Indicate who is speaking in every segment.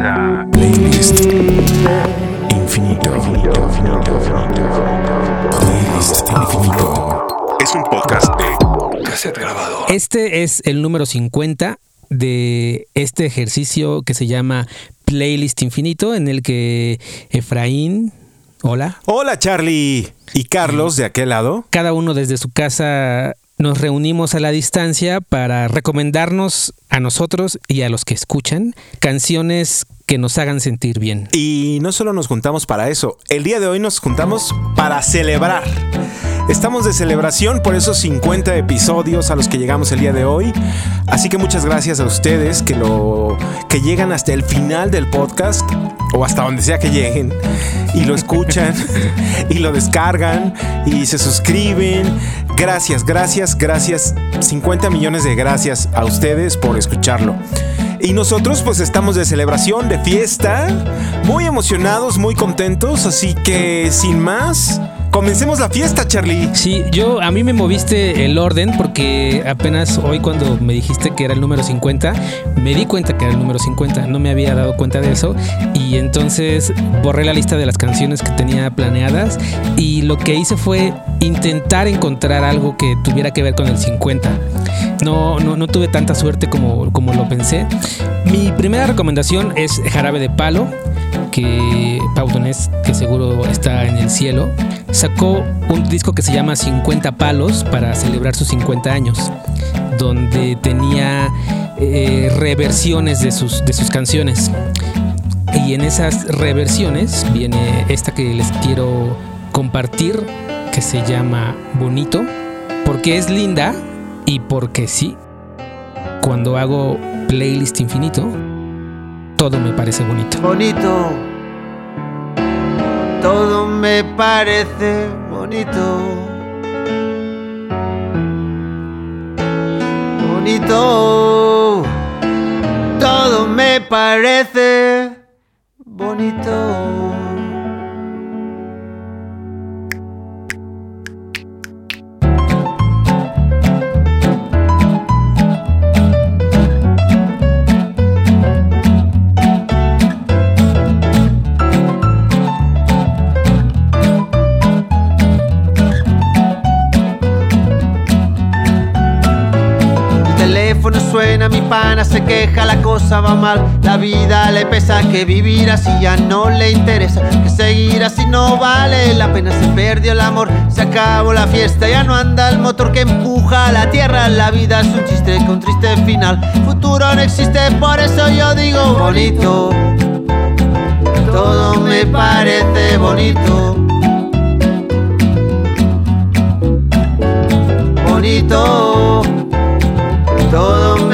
Speaker 1: Playlist Infinito. Playlist Infinito. Es un podcast de cassette grabado.
Speaker 2: Este es el número 50 de este ejercicio que se llama Playlist Infinito, en el que Efraín, hola,
Speaker 3: Hola Charlie y Carlos de aquel lado.
Speaker 2: cada uno desde su casa nos reunimos a la distancia para recomendarnos a nosotros y a los que escuchan canciones que nos hagan sentir bien.
Speaker 3: Y no solo nos juntamos para eso, el día de hoy nos juntamos para celebrar. Estamos de celebración por esos 50 episodios a los que llegamos el día de hoy. Así que muchas gracias a ustedes que lo que llegan hasta el final del podcast o hasta donde sea que lleguen y lo escuchan y lo descargan y se suscriben. Gracias, gracias, gracias. 50 millones de gracias a ustedes por escucharlo. Y nosotros pues estamos de celebración, de fiesta, muy emocionados, muy contentos, así que sin más, comencemos la fiesta, Charlie.
Speaker 2: Sí, yo a mí me moviste el orden porque apenas hoy cuando me dijiste que era el número 50, me di cuenta que era el número 50, no me había dado cuenta de eso y entonces borré la lista de las canciones que tenía planeadas y lo que hice fue intentar encontrar algo que tuviera que ver con el 50. No, no, no tuve tanta suerte como, como lo pensé. Mi primera recomendación es Jarabe de Palo, que Pautonés, que seguro está en el cielo, sacó un disco que se llama 50 Palos para celebrar sus 50 años, donde tenía eh, reversiones de sus, de sus canciones. Y en esas reversiones viene esta que les quiero compartir, que se llama Bonito, porque es linda y porque sí, cuando hago playlist infinito, todo me parece bonito.
Speaker 4: bonito. Todo me parece bonito. Bonito. Todo me parece bonito. Mi pana se queja, la cosa va mal. La vida le pesa que vivir así ya no le interesa. Que seguir así no vale la pena. Se perdió el amor, se acabó la fiesta. Ya no anda el motor que empuja a la tierra. La vida es un chiste con triste final. Futuro no existe, por eso yo digo bonito. Todo me parece bonito. Bonito.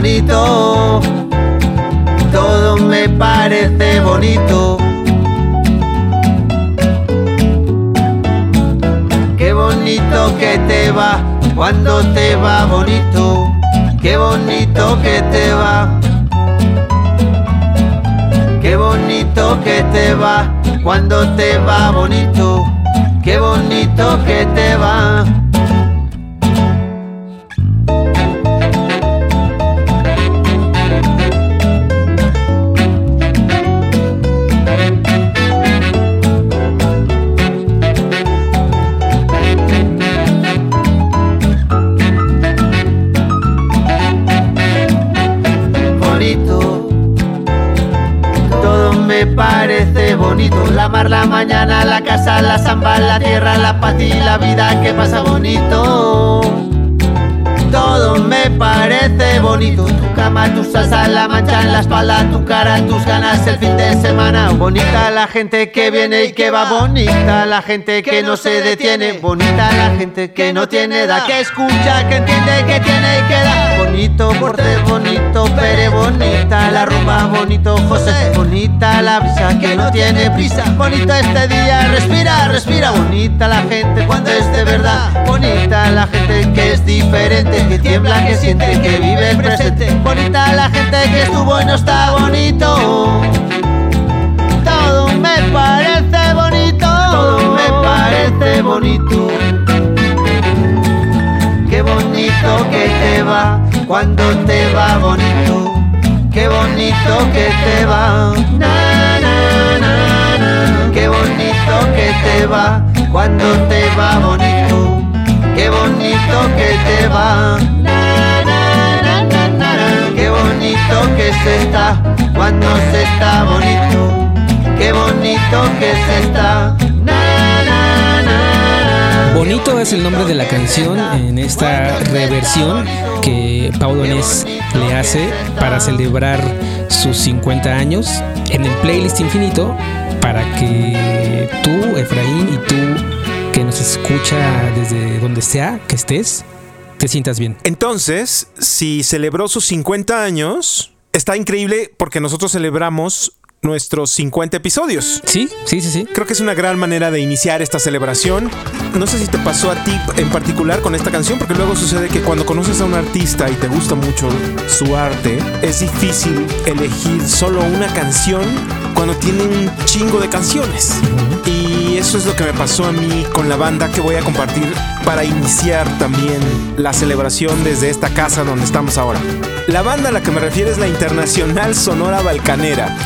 Speaker 4: Bonito, todo me parece bonito. Qué bonito que te va cuando te va bonito. Qué bonito que te va. Qué bonito que te va cuando te va bonito. Qué bonito que te va. La mar, la mañana, la casa, la samba, la tierra, la paz y la vida que pasa bonito. Todo me parece bonito. Tu cama, tu salsa, la mancha en la espalda, tu cara, tus ganas el fin de semana. Bonita la gente que viene y que va. Bonita la gente que no se detiene. Bonita la gente que no tiene edad, que escucha, que entiende, que tiene y que da. Bonito, porte bonita la rumba, bonito José, bonita la brisa que no tiene prisa, bonito este día, respira, respira, bonita la gente cuando es de verdad, bonita la gente que es diferente, que tiembla, que siente, que vive el presente, bonita la gente que estuvo y no está bonito. Todo me parece bonito, todo me parece bonito. Qué bonito que te va cuando te va bonito. Qué bonito que te va. Na, na, na, na. Qué bonito que te va cuando te va bonito. Qué bonito que te va. Na, na, na, na, na. Qué bonito que se está cuando se está bonito. Qué bonito que se está.
Speaker 2: Bonito es el nombre de la canción en esta reversión que Paulo Anés le hace para celebrar sus 50 años en el playlist infinito para que tú, Efraín, y tú que nos escucha desde donde sea que estés, te sientas bien.
Speaker 3: Entonces, si celebró sus 50 años, está increíble porque nosotros celebramos nuestros 50 episodios.
Speaker 2: Sí, sí, sí, sí.
Speaker 3: Creo que es una gran manera de iniciar esta celebración. No sé si te pasó a ti en particular con esta canción, porque luego sucede que cuando conoces a un artista y te gusta mucho su arte, es difícil elegir solo una canción cuando tiene un chingo de canciones. Y eso es lo que me pasó a mí con la banda que voy a compartir para iniciar también la celebración desde esta casa donde estamos ahora. La banda a la que me refiero es la Internacional Sonora Balcanera.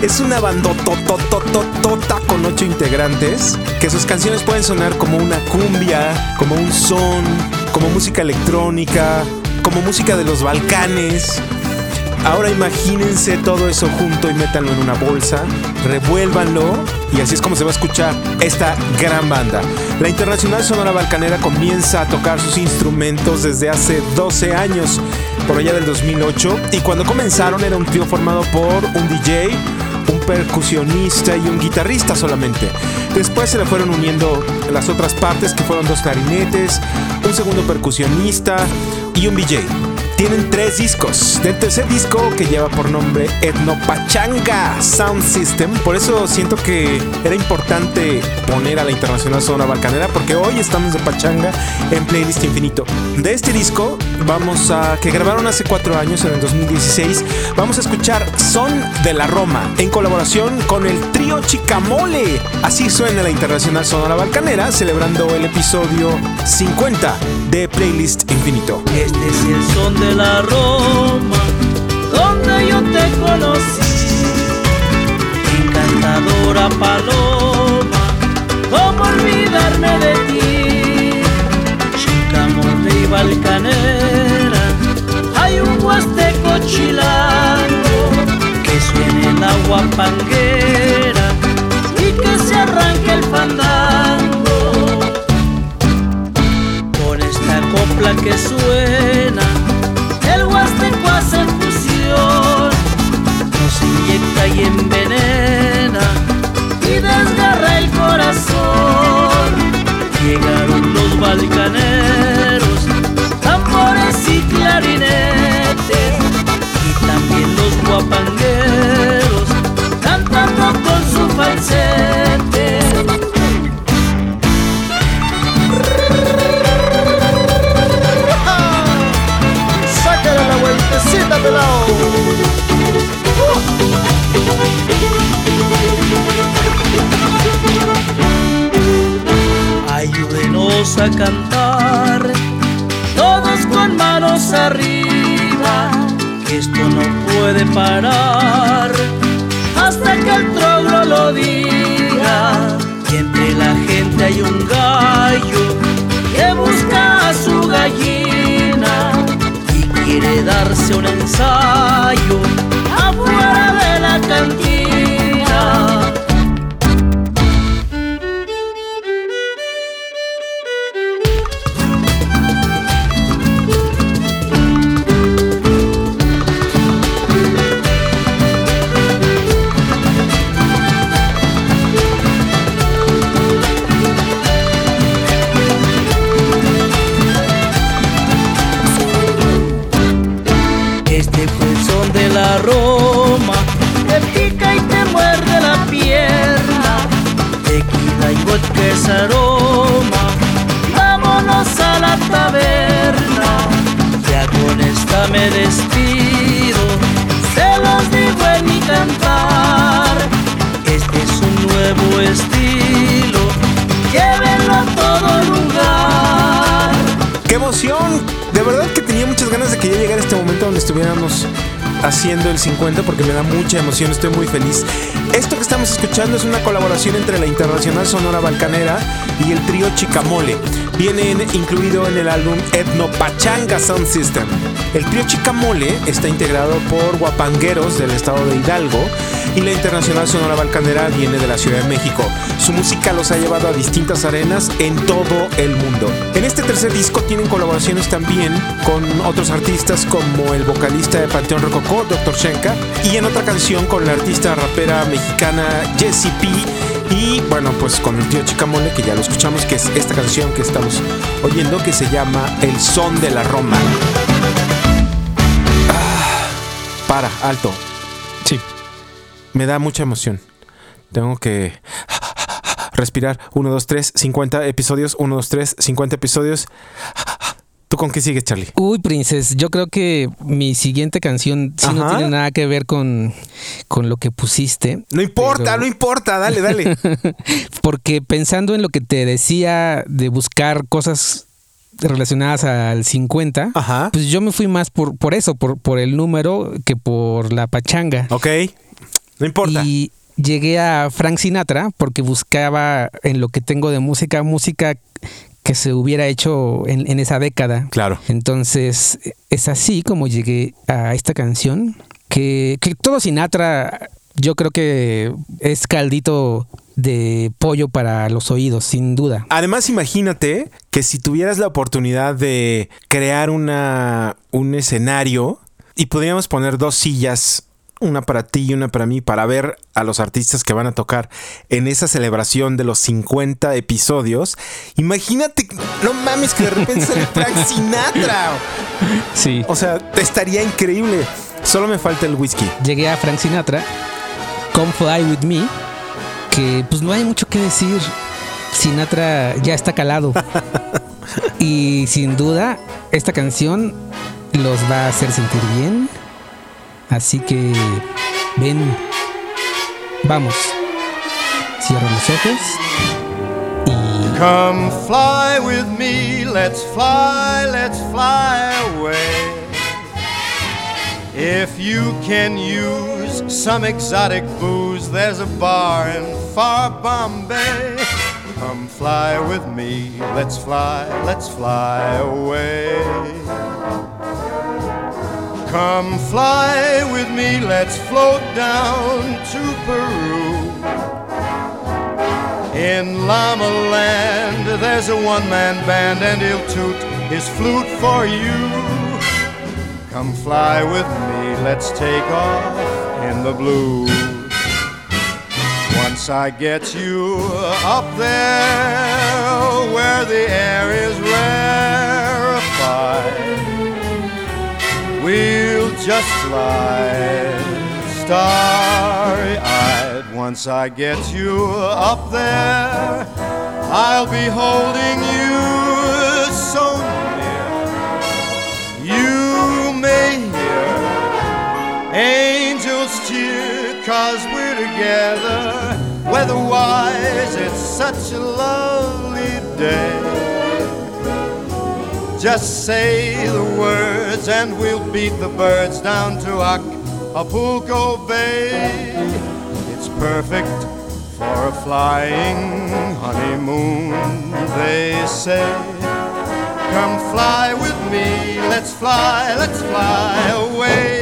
Speaker 3: Es una bandototototota con ocho integrantes que sus canciones pueden sonar como una cumbia, como un son, como música electrónica, como música de los Balcanes. Ahora imagínense todo eso junto y métanlo en una bolsa, revuélvanlo y así es como se va a escuchar esta gran banda. La Internacional Sonora Balcanera comienza a tocar sus instrumentos desde hace 12 años, por allá del 2008, y cuando comenzaron era un trío formado por un DJ, un percusionista y un guitarrista solamente. Después se le fueron uniendo las otras partes que fueron dos clarinetes, un segundo percusionista y un DJ. Tienen tres discos. Del tercer disco que lleva por nombre Etnopachanga Sound System. Por eso siento que era importante poner a la Internacional Sonora Balcanera porque hoy estamos de pachanga en Playlist Infinito. De este disco vamos a que grabaron hace cuatro años en el 2016. Vamos a escuchar Son de la Roma en colaboración con el trío Chicamole. Así suena la Internacional Sonora Balcanera celebrando el episodio 50 de Playlist Infinito.
Speaker 5: Este es el son de la Roma, donde yo te conocí. Encantadora paloma, ¿cómo olvidarme de ti? Chicamole y balcanera, hay un huasteco chilango que suene el agua panguera y que se arranque el fandango con esta copla que suena, huasteco hace fusión, nos inyecta y envenena y desgarra el corazón. Llegaron los balcaneros, darse un ensayo afuera de la cantina.
Speaker 3: Muchas ganas de que ya llegara este momento donde estuviéramos haciendo el 50 porque me da mucha emoción, estoy muy feliz. Esto que estamos escuchando es una colaboración entre la Internacional Sonora Balcanera y el trío Chicamole. Viene incluido en el álbum Etno Pachanga Sound System. El trío Chicamole está integrado por guapangueros del estado de Hidalgo y la Internacional Sonora Balcanera viene de la Ciudad de México. Su música los ha llevado a distintas arenas en todo el mundo. En este tercer disco tienen colaboraciones también con otros artistas como el vocalista de Panteón Rococó, Dr. Shenka, y en otra canción con la artista rapera mexicana Jessie P. Y bueno, pues con el tío Chicamole, que ya lo escuchamos, que es esta canción que estamos oyendo, que se llama El Son de la Roma. Ah, para, alto.
Speaker 2: Sí.
Speaker 3: Me da mucha emoción. Tengo que respirar. 1, 2, 3, 50 episodios. 1, 2, 3, 50 episodios. ¿Tú con qué sigues, Charlie?
Speaker 2: Uy, Princess, yo creo que mi siguiente canción sí no tiene nada que ver con, con lo que pusiste.
Speaker 3: No importa,
Speaker 2: Pero-
Speaker 3: no importa. Dale, dale.
Speaker 2: Porque pensando en lo que te decía de buscar cosas relacionadas al 50,
Speaker 3: Ajá.
Speaker 2: pues yo me fui más por, por eso, por, por el número que por la pachanga.
Speaker 3: Ok. No importa.
Speaker 2: Y llegué a Frank Sinatra porque buscaba en lo que tengo de música, música que se hubiera hecho en, en esa década.
Speaker 3: Claro.
Speaker 2: Entonces, es así como llegué a esta canción, que, que todo Sinatra yo creo que es caldito de pollo para los oídos, sin duda.
Speaker 3: Además, imagínate que si tuvieras la oportunidad de crear una, un escenario y podríamos poner dos sillas, una para ti y una para mí, para ver a los artistas que van a tocar en esa celebración de los 50 episodios. Imagínate, no mames, que de repente sale Frank Sinatra.
Speaker 2: Sí.
Speaker 3: O sea, estaría increíble. Solo me falta el whisky.
Speaker 2: Llegué a Frank Sinatra, Come Fly With Me, que pues no hay mucho que decir. Sinatra ya está calado. y sin duda, esta canción los va a hacer sentir bien. Así que ven, vamos. Cierra los ojos y
Speaker 6: Come fly with me, let's fly, let's fly away. If you can use some exotic booze, there's a bar in far Bombay. Come fly with me, let's fly, let's fly away. Come fly with me, let's float down to Peru. In Llama Land, there's a one man band, and he'll toot his flute for you. Come fly with me, let's take off in the blue. Once I get you up there where the air is rarefied, we'll just fly starry eyed. Once I get you up there, I'll be holding you so near. You may hear angels cheer, cause we're together. Weatherwise, it's such a lovely day. Just say the words and we'll beat the birds down to Acapulco Bay. It's perfect for a flying honeymoon, they say. Come fly with me, let's fly, let's fly away.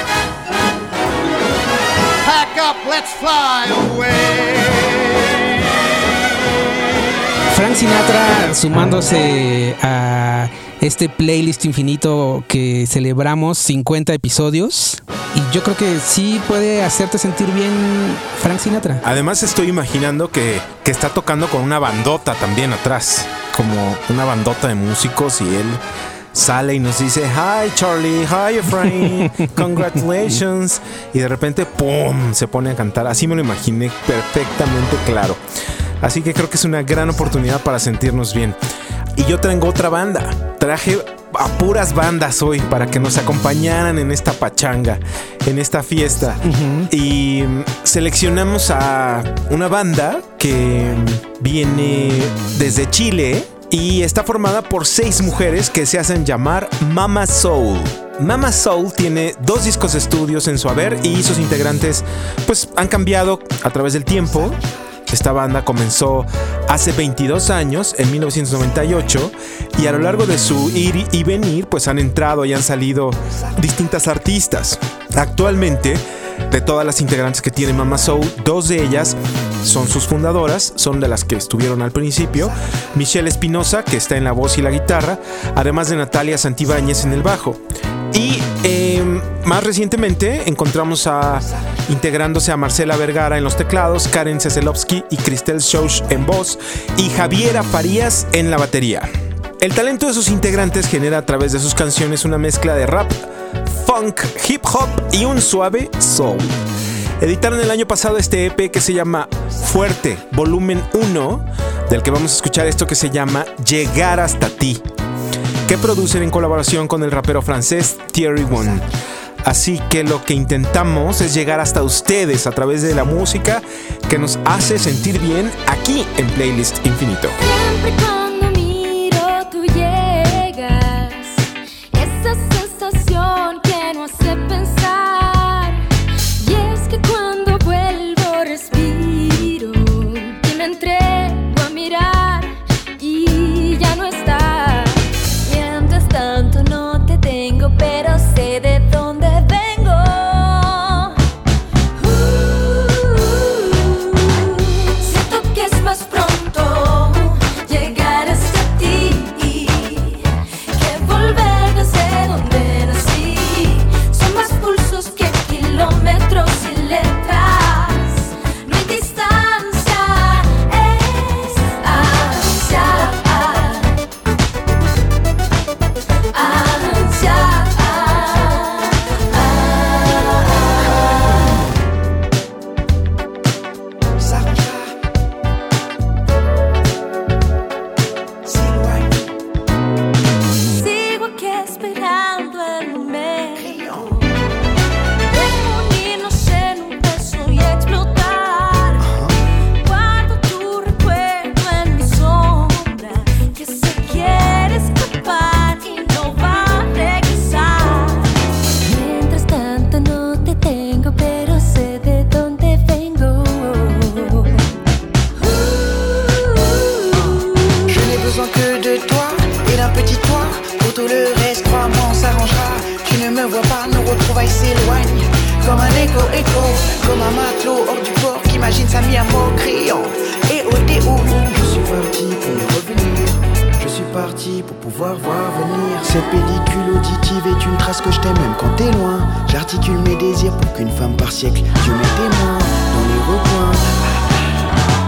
Speaker 6: Let's fly away.
Speaker 2: Frank Sinatra sumándose a este playlist infinito que celebramos 50 episodios. Y yo creo que sí puede hacerte sentir bien Frank Sinatra.
Speaker 3: Además estoy imaginando que, que está tocando con una bandota también atrás, como una bandota de músicos y él sale y nos dice, hi Charlie, hi Efraín, congratulations. Y de repente, ¡pum!, se pone a cantar. Así me lo imaginé perfectamente claro. Así que creo que es una gran oportunidad para sentirnos bien. Y yo tengo otra banda. Traje a puras bandas hoy para que nos acompañaran en esta pachanga, en esta fiesta. Y seleccionamos a una banda que viene desde Chile y está formada por seis mujeres que se hacen llamar Mama Soul. Mama Soul tiene dos discos de estudios en su haber y sus integrantes pues han cambiado a través del tiempo. Esta banda comenzó hace 22 años, en 1998, y a lo largo de su ir y venir, pues han entrado y han salido distintas artistas. Actualmente, de todas las integrantes que tiene Mama Soul, dos de ellas son sus fundadoras, son de las que estuvieron al principio. Michelle Espinosa, que está en la voz y la guitarra, además de Natalia Santibáñez en el bajo. Y eh, más recientemente encontramos a integrándose a Marcela Vergara en los teclados, Karen Ceselovsky y Cristel Schausch en voz y Javiera Farías en la batería. El talento de sus integrantes genera a través de sus canciones una mezcla de rap, funk, hip hop y un suave soul. Editaron el año pasado este EP que se llama Fuerte, volumen 1, del que vamos a escuchar esto que se llama Llegar hasta ti que producen en colaboración con el rapero francés Thierry One. Así que lo que intentamos es llegar hasta ustedes a través de la música que nos hace sentir bien aquí en Playlist Infinito.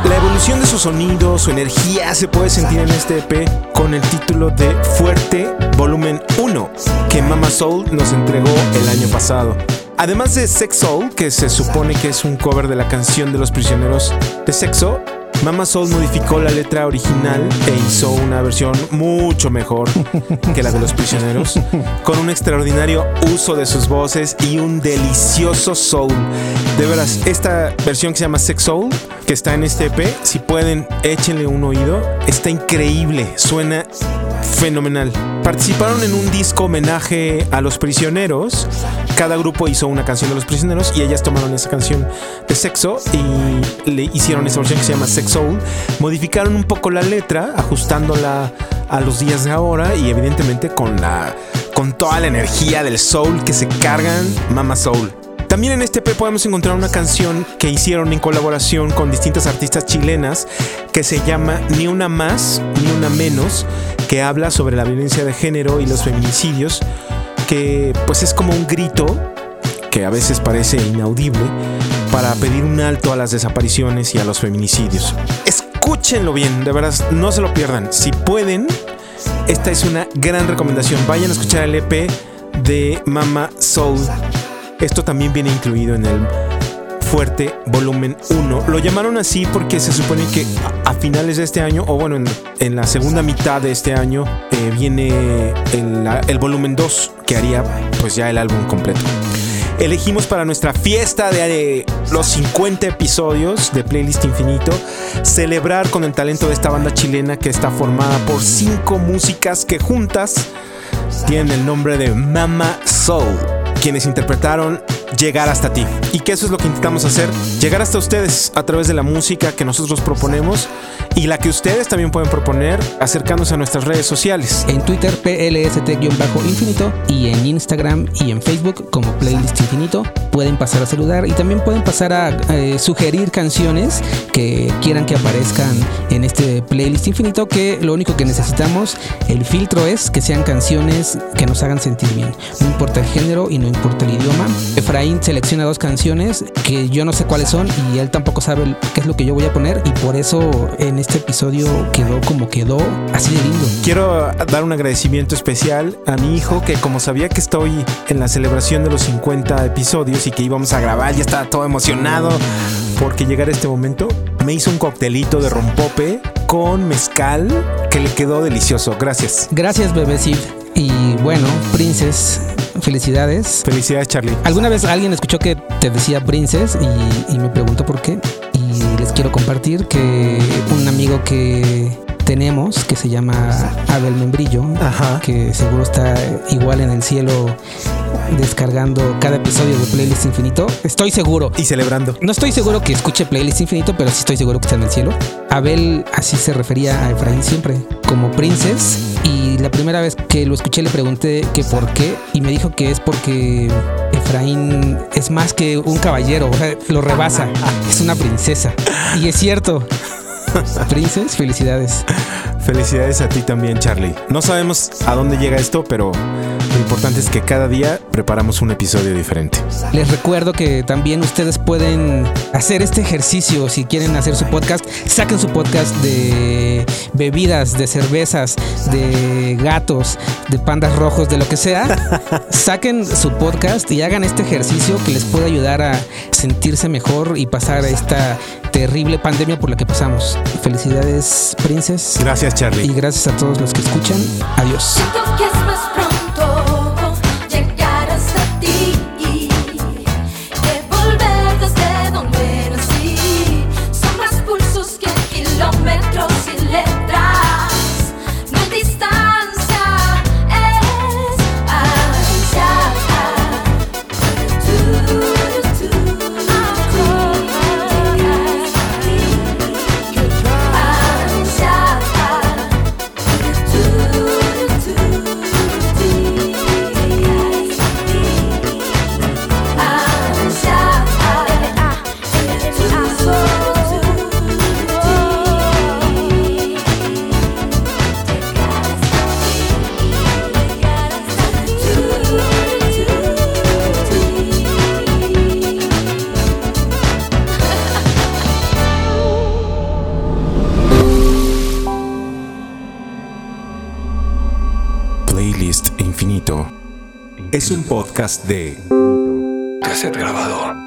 Speaker 3: La evolución de su sonido, su energía se puede sentir en este EP con el título de Fuerte Volumen 1 que Mama Soul nos entregó el año pasado. Además de Sex Soul, que se supone que es un cover de la canción de los prisioneros de sexo, Mama Soul modificó la letra original e hizo una versión mucho mejor que la de los prisioneros, con un extraordinario uso de sus voces y un delicioso soul. De veras, esta versión que se llama Sex Soul, que está en este EP, si pueden, échenle un oído. Está increíble, suena fenomenal. Participaron en un disco homenaje a los prisioneros. Cada grupo hizo una canción de los prisioneros y ellas tomaron esa canción de sexo y le hicieron esa versión que se llama Sex Soul. Modificaron un poco la letra, ajustándola a los días de ahora y evidentemente con la con toda la energía del soul que se cargan Mama Soul. También en este EP podemos encontrar una canción que hicieron en colaboración con distintas artistas chilenas que se llama Ni una más, ni una menos, que habla sobre la violencia de género y los feminicidios, que pues es como un grito que a veces parece inaudible para pedir un alto a las desapariciones y a los feminicidios. Escúchenlo bien, de verdad, no se lo pierdan. Si pueden, esta es una gran recomendación. Vayan a escuchar el EP de Mama Soul. Esto también viene incluido en el Fuerte Volumen 1. Lo llamaron así porque se supone que a finales de este año, o bueno, en, la segunda mitad de este año, eh, viene el, el volumen 2, que haría pues ya el álbum completo. Elegimos para nuestra fiesta de eh, los 50 episodios de Playlist Infinito celebrar con el talento de esta banda chilena que está formada por cinco músicas que juntas tienen el nombre de Mama Soul, quienes interpretaron Llegar hasta ti. Y que eso es lo que intentamos hacer, llegar hasta ustedes a través de la música que nosotros proponemos y la que ustedes también pueden proponer acercándose a nuestras redes sociales.
Speaker 2: En Twitter, PLST-infinito y en Instagram y en Facebook como Playlist Infinito. Pueden pasar a saludar y también pueden pasar a eh, sugerir canciones que quieran que aparezcan en este Playlist Infinito. Que lo único que necesitamos, el filtro es que sean canciones que nos hagan sentir bien. No importa el género y no importa el idioma. Efraín selecciona dos canciones que yo no sé cuáles son y él tampoco sabe qué es lo que yo voy a poner y por eso en este episodio quedó como quedó así de lindo.
Speaker 3: Quiero dar un agradecimiento especial a mi hijo que como sabía que estoy en la celebración de los 50 episodios y que íbamos a grabar, ya estaba todo emocionado porque llegara este momento, me hizo un coctelito de rompope con mezcal que le quedó delicioso. Gracias.
Speaker 2: Gracias, bebé Sid. Y bueno, Princess, felicidades.
Speaker 3: Felicidades, Charlie.
Speaker 2: Alguna vez alguien escuchó que te decía Princess y, y me preguntó por qué. Y les quiero compartir que un amigo que que se llama Abel Membrillo,
Speaker 3: Ajá.
Speaker 2: que seguro está igual en el cielo descargando cada episodio de Playlist Infinito. Estoy seguro.
Speaker 3: Y celebrando.
Speaker 2: No estoy seguro que escuche Playlist Infinito, pero sí estoy seguro que está en el cielo. Abel así se refería a Efraín siempre, como Princess. Y la primera vez que lo escuché le pregunté que por qué y me dijo que es porque Efraín es más que un caballero, o sea, lo rebasa, es una princesa. Y es cierto. Princess, felicidades.
Speaker 3: Felicidades a ti también, Charlie. No sabemos a dónde llega esto, pero lo importante es que cada día preparamos un episodio diferente.
Speaker 2: Les recuerdo que también ustedes pueden hacer este ejercicio si quieren hacer su podcast. Saquen su podcast de bebidas, de cervezas, de gatos, de pandas rojos, de lo que sea. Saquen su podcast y hagan este ejercicio que les puede ayudar a sentirse mejor y pasar esta terrible pandemia por la que pasamos. Felicidades, Princess.
Speaker 3: Gracias, Charlie.
Speaker 2: Y gracias a todos los que escuchan. Adiós.
Speaker 3: Podcast de
Speaker 1: Cassette grabador.